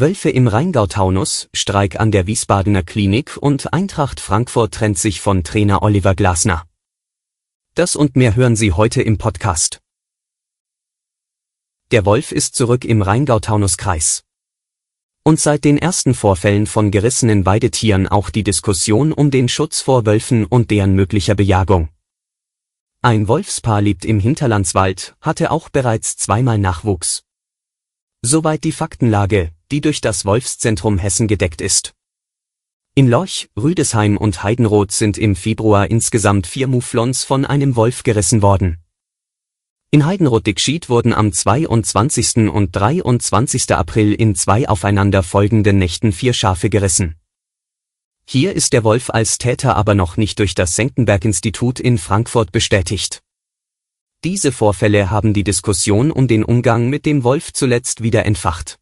Wölfe im Rheingau-Taunus, Streik an der Wiesbadener Klinik und Eintracht Frankfurt trennt sich von Trainer Oliver Glasner. Das und mehr hören Sie heute im Podcast. Der Wolf ist zurück im Rheingau-Taunus-Kreis. Und seit den ersten Vorfällen von gerissenen Weidetieren auch die Diskussion um den Schutz vor Wölfen und deren möglicher Bejagung. Ein Wolfspaar lebt im Hinterlandswald, hatte auch bereits zweimal Nachwuchs. Soweit die Faktenlage, die durch das Wolfszentrum Hessen gedeckt ist. In Lorch, Rüdesheim und Heidenroth sind im Februar insgesamt vier Mouflons von einem Wolf gerissen worden. In Heidenroth-Dickschied wurden am 22. und 23. April in zwei aufeinander folgenden Nächten vier Schafe gerissen. Hier ist der Wolf als Täter aber noch nicht durch das Senckenberg-Institut in Frankfurt bestätigt. Diese Vorfälle haben die Diskussion um den Umgang mit dem Wolf zuletzt wieder entfacht.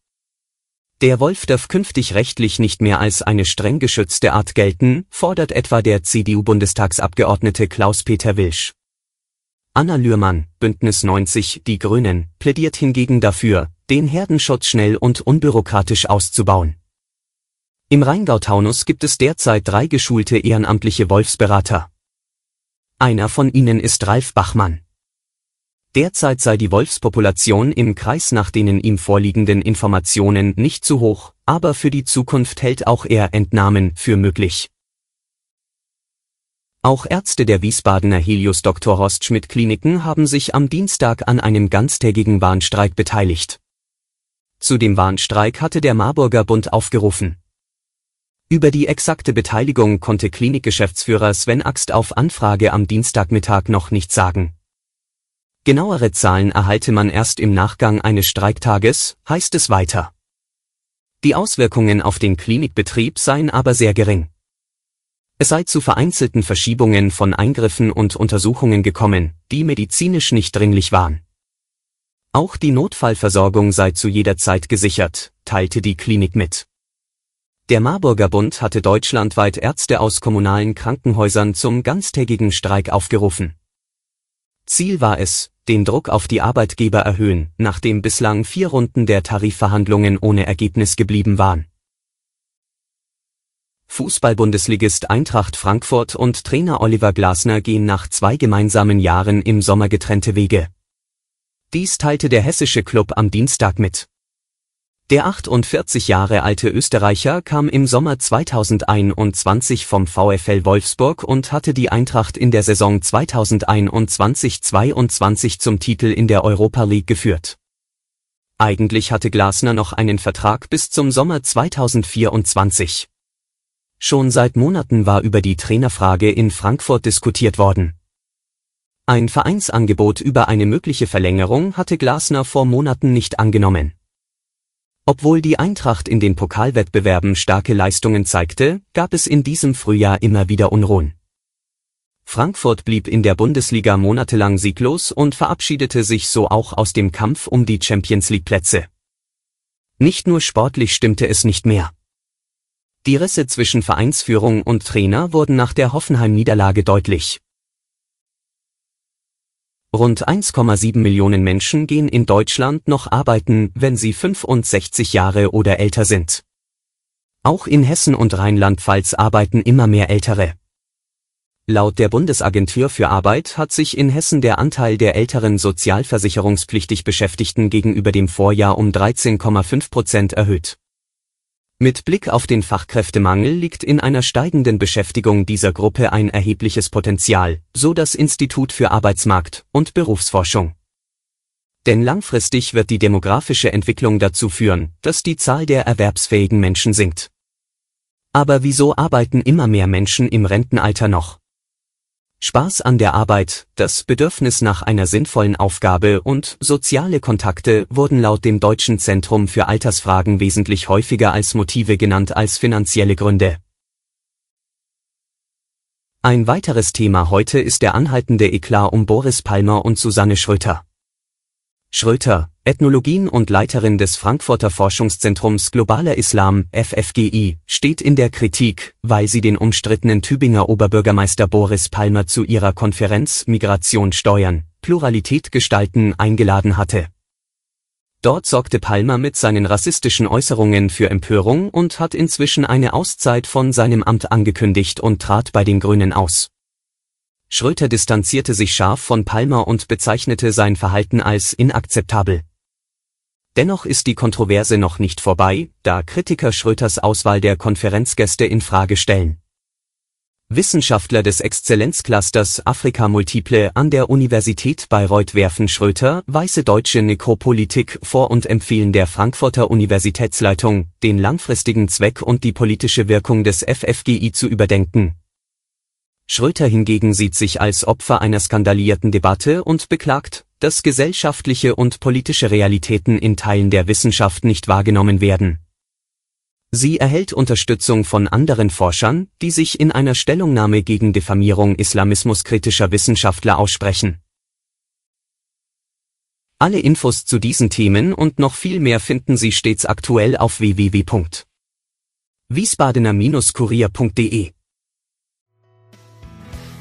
Der Wolf darf künftig rechtlich nicht mehr als eine streng geschützte Art gelten, fordert etwa der CDU-Bundestagsabgeordnete Klaus-Peter Wilsch. Anna Lührmann, Bündnis 90, die Grünen, plädiert hingegen dafür, den Herdenschutz schnell und unbürokratisch auszubauen. Im Rheingau-Taunus gibt es derzeit drei geschulte ehrenamtliche Wolfsberater. Einer von ihnen ist Ralf Bachmann. Derzeit sei die Wolfspopulation im Kreis nach den ihm vorliegenden Informationen nicht zu hoch, aber für die Zukunft hält auch er Entnahmen für möglich. Auch Ärzte der Wiesbadener Helios Dr. Horst Schmidt Kliniken haben sich am Dienstag an einem ganztägigen Warnstreik beteiligt. Zu dem Warnstreik hatte der Marburger Bund aufgerufen. Über die exakte Beteiligung konnte Klinikgeschäftsführer Sven Axt auf Anfrage am Dienstagmittag noch nicht sagen. Genauere Zahlen erhalte man erst im Nachgang eines Streiktages, heißt es weiter. Die Auswirkungen auf den Klinikbetrieb seien aber sehr gering. Es sei zu vereinzelten Verschiebungen von Eingriffen und Untersuchungen gekommen, die medizinisch nicht dringlich waren. Auch die Notfallversorgung sei zu jeder Zeit gesichert, teilte die Klinik mit. Der Marburger Bund hatte deutschlandweit Ärzte aus kommunalen Krankenhäusern zum ganztägigen Streik aufgerufen. Ziel war es, den Druck auf die Arbeitgeber erhöhen, nachdem bislang vier Runden der Tarifverhandlungen ohne Ergebnis geblieben waren. Fußballbundesligist Eintracht Frankfurt und Trainer Oliver Glasner gehen nach zwei gemeinsamen Jahren im Sommer getrennte Wege. Dies teilte der hessische Club am Dienstag mit. Der 48 Jahre alte Österreicher kam im Sommer 2021 vom VfL Wolfsburg und hatte die Eintracht in der Saison 2021-22 zum Titel in der Europa League geführt. Eigentlich hatte Glasner noch einen Vertrag bis zum Sommer 2024. Schon seit Monaten war über die Trainerfrage in Frankfurt diskutiert worden. Ein Vereinsangebot über eine mögliche Verlängerung hatte Glasner vor Monaten nicht angenommen. Obwohl die Eintracht in den Pokalwettbewerben starke Leistungen zeigte, gab es in diesem Frühjahr immer wieder Unruhen. Frankfurt blieb in der Bundesliga monatelang sieglos und verabschiedete sich so auch aus dem Kampf um die Champions League Plätze. Nicht nur sportlich stimmte es nicht mehr. Die Risse zwischen Vereinsführung und Trainer wurden nach der Hoffenheim-Niederlage deutlich. Rund 1,7 Millionen Menschen gehen in Deutschland noch arbeiten, wenn sie 65 Jahre oder älter sind. Auch in Hessen und Rheinland-Pfalz arbeiten immer mehr Ältere. Laut der Bundesagentur für Arbeit hat sich in Hessen der Anteil der älteren sozialversicherungspflichtig Beschäftigten gegenüber dem Vorjahr um 13,5 Prozent erhöht. Mit Blick auf den Fachkräftemangel liegt in einer steigenden Beschäftigung dieser Gruppe ein erhebliches Potenzial, so das Institut für Arbeitsmarkt und Berufsforschung. Denn langfristig wird die demografische Entwicklung dazu führen, dass die Zahl der erwerbsfähigen Menschen sinkt. Aber wieso arbeiten immer mehr Menschen im Rentenalter noch? Spaß an der Arbeit, das Bedürfnis nach einer sinnvollen Aufgabe und soziale Kontakte wurden laut dem Deutschen Zentrum für Altersfragen wesentlich häufiger als Motive genannt als finanzielle Gründe. Ein weiteres Thema heute ist der anhaltende Eklat um Boris Palmer und Susanne Schröter. Schröter, Ethnologin und Leiterin des Frankfurter Forschungszentrums Globaler Islam FFGI, steht in der Kritik, weil sie den umstrittenen Tübinger Oberbürgermeister Boris Palmer zu ihrer Konferenz Migration steuern, Pluralität gestalten eingeladen hatte. Dort sorgte Palmer mit seinen rassistischen Äußerungen für Empörung und hat inzwischen eine Auszeit von seinem Amt angekündigt und trat bei den Grünen aus. Schröter distanzierte sich scharf von Palmer und bezeichnete sein Verhalten als inakzeptabel. Dennoch ist die Kontroverse noch nicht vorbei, da Kritiker Schröters Auswahl der Konferenzgäste in Frage stellen. Wissenschaftler des Exzellenzclusters Afrika Multiple an der Universität Bayreuth werfen Schröter weiße deutsche Nekropolitik vor und empfehlen der Frankfurter Universitätsleitung, den langfristigen Zweck und die politische Wirkung des FFGI zu überdenken Schröter hingegen sieht sich als Opfer einer skandalierten Debatte und beklagt, dass gesellschaftliche und politische Realitäten in Teilen der Wissenschaft nicht wahrgenommen werden. Sie erhält Unterstützung von anderen Forschern, die sich in einer Stellungnahme gegen Diffamierung islamismuskritischer Wissenschaftler aussprechen. Alle Infos zu diesen Themen und noch viel mehr finden Sie stets aktuell auf www.wiesbadener-kurier.de